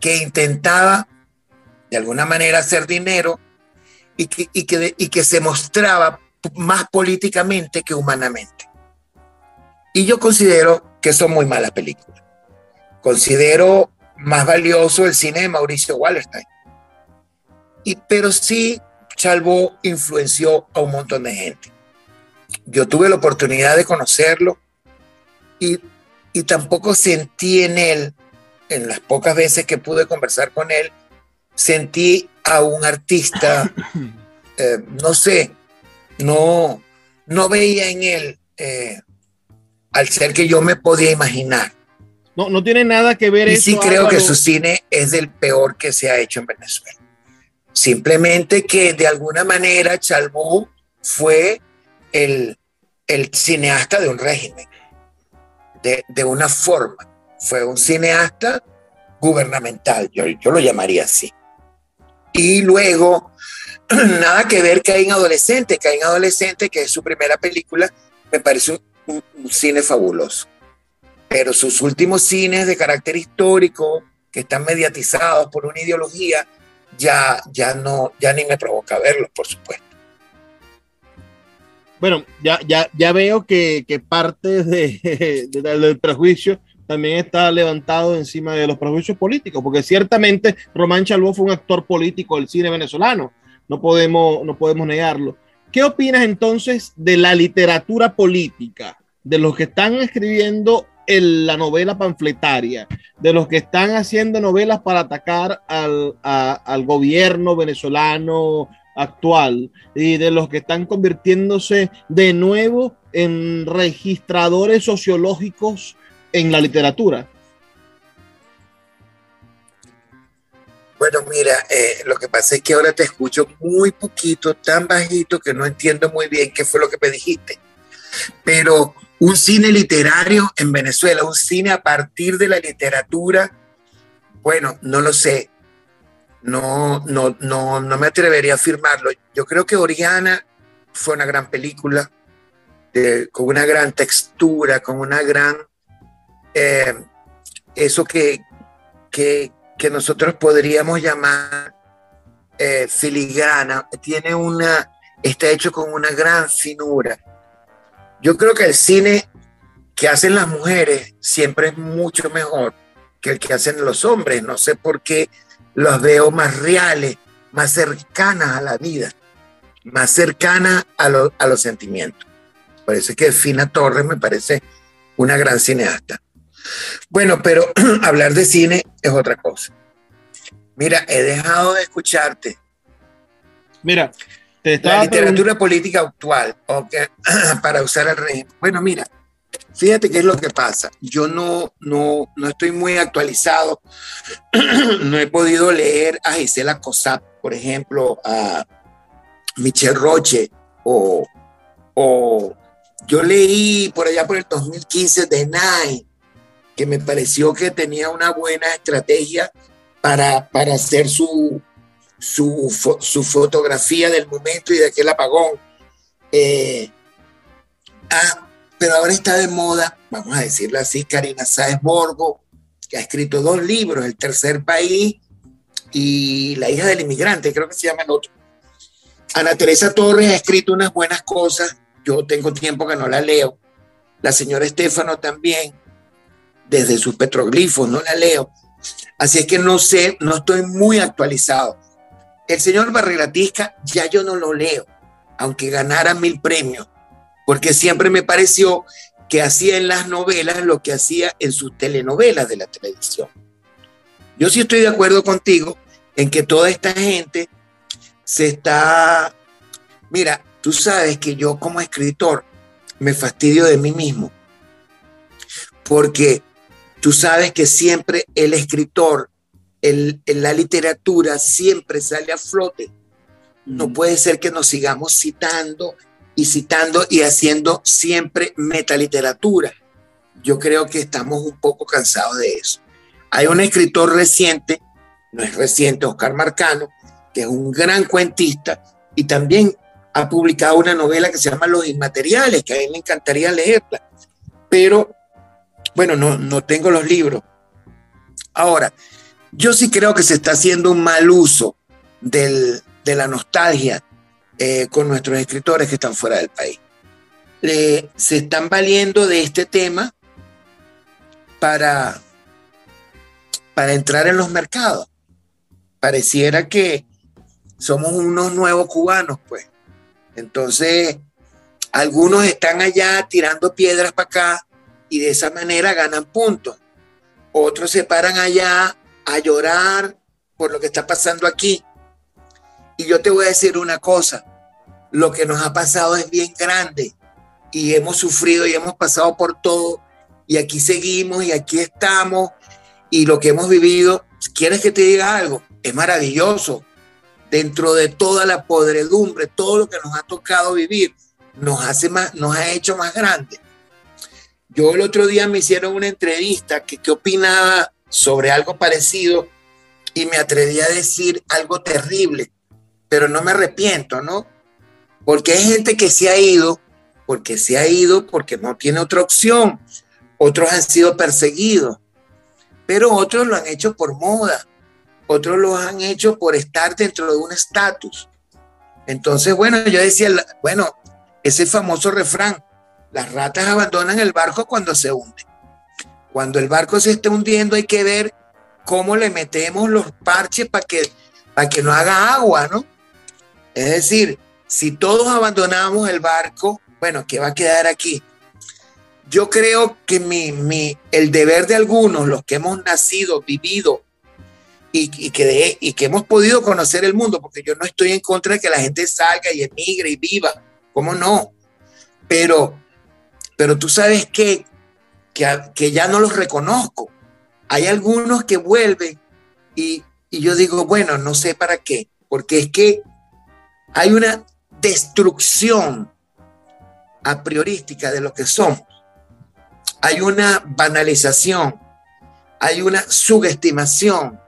que intentaba de alguna manera hacer dinero y que, se mostraba más políticamente que humanamente. Y yo considero que son muy malas películas. Considero más valioso el cine de Mauricio Wallerstein. Y, pero sí, Chalvo influenció a un montón de gente. Yo tuve la oportunidad de conocerlo y, y tampoco sentí en él, en las pocas veces que pude conversar con él, sentí a un artista, eh, no sé, no, no veía en él eh, al ser que yo me podía imaginar. No, no tiene nada que ver y sí creo que su cine es del peor que se ha hecho en Venezuela. Simplemente que de alguna manera Chalbú fue el, el cineasta de un régimen, de, de, una forma. Fue un cineasta gubernamental, yo, yo lo llamaría así. Y luego nada que ver en Adolescente, en Adolescente, que es su primera película, me parece un, un, cine fabuloso. Pero sus últimos cines de carácter histórico, que están mediatizados por una ideología, ya, ya, no, ya ni me provoca verlos, por supuesto. Bueno, ya, ya, ya veo que, que parte de, del prejuicio también está levantado encima de los prejuicios políticos, porque ciertamente Román Chalbó fue un actor político del cine venezolano, no podemos, no podemos negarlo. ¿Qué opinas entonces de la literatura política, de los que están escribiendo en la novela panfletaria, de los que están haciendo novelas para atacar al, al gobierno venezolano actual y de los que están convirtiéndose de nuevo en registradores sociológicos en la literatura? Bueno, mira, eh, lo que pasa es que ahora te escucho muy poquito, tan bajito que no entiendo muy bien qué fue lo que me dijiste. Pero un cine literario en Venezuela, un cine a partir de la literatura, bueno, no lo sé. No, no, no, no me atrevería a afirmarlo. Yo creo que Oriana fue una gran película, con una gran textura, con una gran... Eh, eso que, que, que, nosotros podríamos llamar eh, filigrana, tiene una, está hecho con una gran finura yo creo que el cine que hacen las mujeres siempre es mucho mejor que el que hacen los hombres. No sé por qué los veo más reales, más cercanas a la vida, más cercanas a, a los sentimientos. Parece que Fina Torres me parece una gran cineasta. Bueno, pero hablar de cine es otra cosa. Mira, he dejado de escucharte. Mira, la literatura política actual, okay, para usar el régimen. Bueno, mira, fíjate qué es lo que pasa. Yo no, no, no estoy muy actualizado. no he podido leer a Gisela Cosap, por ejemplo, a Michelle Roche, o, o yo leí por allá por el 2015 de Nine, que me pareció que tenía una buena estrategia para, para hacer su, su, su fotografía del momento y de aquel apagón. Eh, ah, pero ahora está de moda, vamos a decirlo así, Karina Sáez Borgo, que ha escrito dos libros, El tercer país y La hija del inmigrante, creo que se llama el otro. Ana Teresa Torres ha escrito unas buenas cosas, yo tengo tiempo que no la leo. La señora Estefano también, desde sus petroglifos, no la leo. Así es que no sé, no estoy muy actualizado. El señor Barreratisca ya yo no lo leo, aunque ganara mil premios, porque siempre me pareció que hacía en las novelas lo que hacía en sus telenovelas de la televisión. Yo sí estoy de acuerdo contigo en que toda esta gente se está... Mira, tú sabes que yo como escritor me fastidio de mí mismo, porque tú sabes que siempre el escritor en la literatura siempre sale a flote. No puede ser que nos sigamos citando y citando y haciendo siempre metaliteratura. Yo creo que estamos un poco cansados de eso. Hay un escritor reciente, no es reciente, Oscar Marcano, que es un gran cuentista y también ha publicado una novela que se llama Los Inmateriales, que a mí me encantaría leerla, pero bueno, no, no tengo los libros. Ahora, yo sí creo que se está haciendo un mal uso de la nostalgia eh, con nuestros escritores que están fuera del país. se están valiendo de este tema para, para entrar en los mercados. Pareciera que somos unos nuevos cubanos, pues. Entonces, algunos están allá tirando piedras para acá y de esa manera ganan puntos. Otros se paran allá a llorar por lo que está pasando aquí. Y yo te voy a decir una cosa, lo que nos ha pasado es bien grande y hemos sufrido y hemos pasado por todo y aquí seguimos y aquí estamos y lo que hemos vivido, ¿quieres que te diga algo? Es maravilloso. Dentro de toda la podredumbre, todo lo que nos ha tocado vivir, nos, hace más, nos ha hecho más grandes. Yo el otro día me hicieron una entrevista que qué opinaba sobre algo parecido y me atreví a decir algo terrible, pero no me arrepiento, ¿no? Porque hay gente que se ha ido, porque se ha ido, porque no tiene otra opción. Otros han sido perseguidos, pero otros lo han hecho por moda, otros lo han hecho por estar dentro de un estatus. Entonces, bueno, yo decía, bueno, ese famoso refrán, las ratas abandonan el barco cuando se hunde. Cuando el barco se esté hundiendo hay que ver cómo le metemos los parches para que, que no haga agua, ¿no? Es decir, si todos abandonamos el barco, bueno, ¿qué va a quedar aquí? Yo creo que mi, el deber de algunos, los que hemos nacido, vivido y, que y que hemos podido conocer el mundo, porque yo no estoy en contra de que la gente salga y emigre y viva, ¿cómo no? Pero, pero tú sabes que, que, ya no los reconozco. Hay algunos que vuelven y, y yo digo, bueno, no sé para qué, porque es que hay una destrucción a priorística de lo que somos. Hay una banalización, hay una subestimación,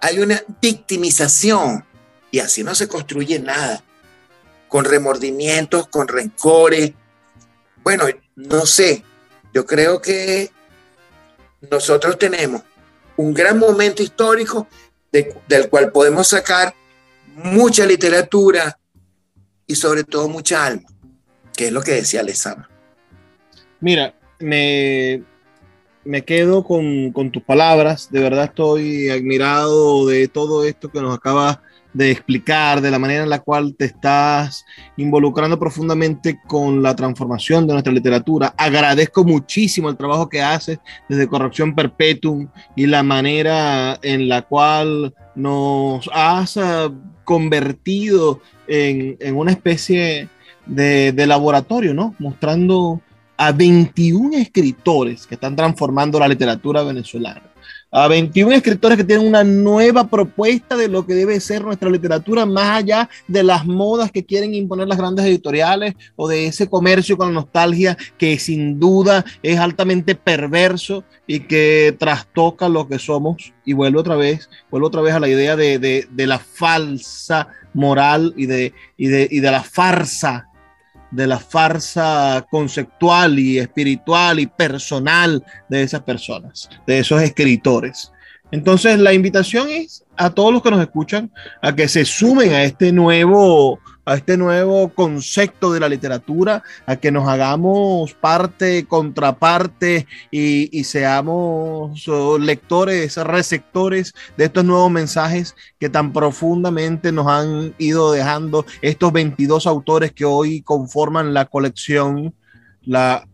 hay una victimización y así no se construye nada. Con remordimientos, con rencores. Bueno, no sé, yo creo que nosotros tenemos un gran momento histórico del cual podemos sacar mucha literatura y sobre todo mucha alma, que es lo que decía Alessandra. Mira, me, me quedo con, tus palabras, de verdad estoy admirado de todo esto que nos acabas de explicar, de la manera en la cual te estás involucrando profundamente con la transformación de nuestra literatura. Agradezco muchísimo el trabajo que haces desde Corrección Perpetuum y la manera en la cual nos has eh, convertido en, una especie de, de laboratorio, ¿no? Mostrando a 21 escritores que están transformando la literatura venezolana. A 21 escritores que tienen una nueva propuesta de lo que debe ser nuestra literatura, más allá de las modas que quieren imponer las grandes editoriales o de ese comercio con la nostalgia que sin duda es altamente perverso y que trastoca lo que somos. Y vuelvo otra vez, vuelvo otra vez a la idea de, de, la falsa moral y de, y de, y de la farsa de la farsa conceptual y espiritual y personal de esas personas, de esos escritores. Entonces, la invitación es a todos los que nos escuchan a que se sumen a este nuevo a este nuevo concepto de la literatura, a que nos hagamos parte, contraparte y, seamos oh, lectores, receptores de estos nuevos mensajes que tan profundamente nos han ido dejando estos 22 autores que hoy conforman la colección la,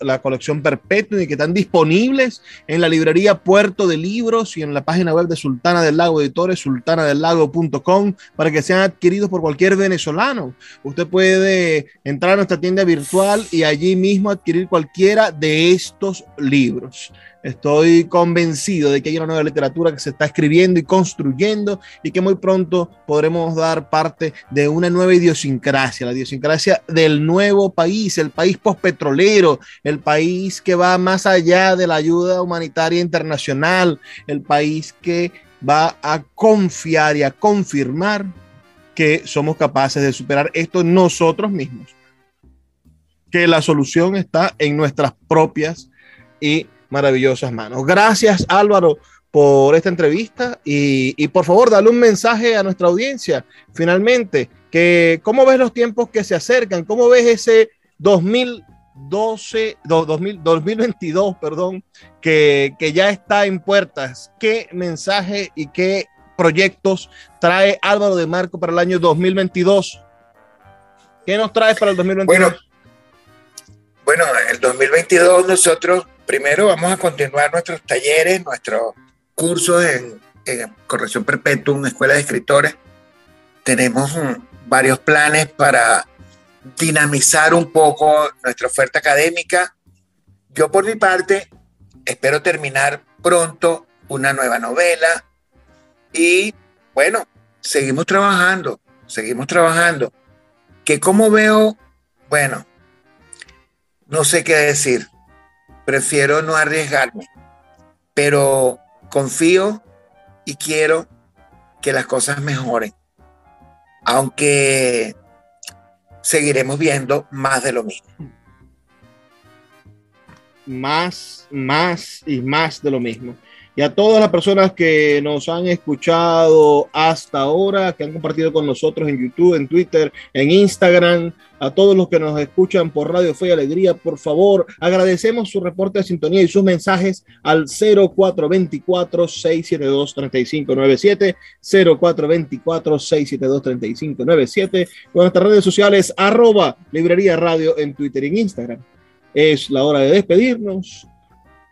la, colección Perpetua y que están disponibles en la librería Puerto de Libros y en la página web de Sultana del Lago Editores, sultanadelago.com, para que sean adquiridos por cualquier venezolano. Usted puede entrar a nuestra tienda virtual y allí mismo adquirir cualquiera de estos libros. Estoy convencido de que hay una nueva literatura que se está escribiendo y construyendo y que muy pronto podremos dar parte de una nueva idiosincrasia, la idiosincrasia del nuevo país, el país postpetrolero, el país que va más allá de la ayuda humanitaria internacional, el país que va a confiar y a confirmar que somos capaces de superar esto nosotros mismos, que la solución está en nuestras propias y maravillosas manos. Gracias Álvaro por esta entrevista y, por favor dale un mensaje a nuestra audiencia finalmente, que cómo ves los tiempos que se acercan, cómo ves ese 2012, 2022, perdón, que, que ya está en puertas, qué mensaje y qué proyectos trae Álvaro de Marco para el año 2022. ¿Qué nos trae para el 2022? Bueno, bueno, el 2022 nosotros primero vamos a continuar nuestros talleres, nuestros cursos en, Corrección Perpetua, una escuela de escritores. Tenemos varios planes para dinamizar un poco nuestra oferta académica. Yo por mi parte espero terminar pronto una nueva novela y bueno, seguimos trabajando, seguimos trabajando. Que como veo, bueno, no sé qué decir prefiero no arriesgarme, pero confío y quiero que las cosas mejoren, aunque seguiremos viendo más de lo mismo. Más, más y más de lo mismo. Y a todas las personas que nos han escuchado hasta ahora, que han compartido con nosotros en YouTube, en Twitter, en Instagram, a todos los que nos escuchan por Radio Fe Alegría, por favor, agradecemos su reporte de sintonía y sus mensajes al 0424-672-3597, 0424-672-3597, con nuestras redes sociales, arroba Librería Radio en Twitter y en Instagram. Es la hora de despedirnos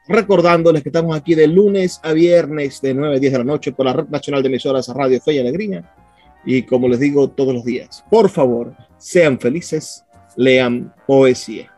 recordándoles que estamos aquí de lunes a viernes de 9 a 10 de la noche por la Red Nacional de Emisoras Radio Fe y Alegría. Y como les digo todos los días, por favor, sean felices, lean poesía.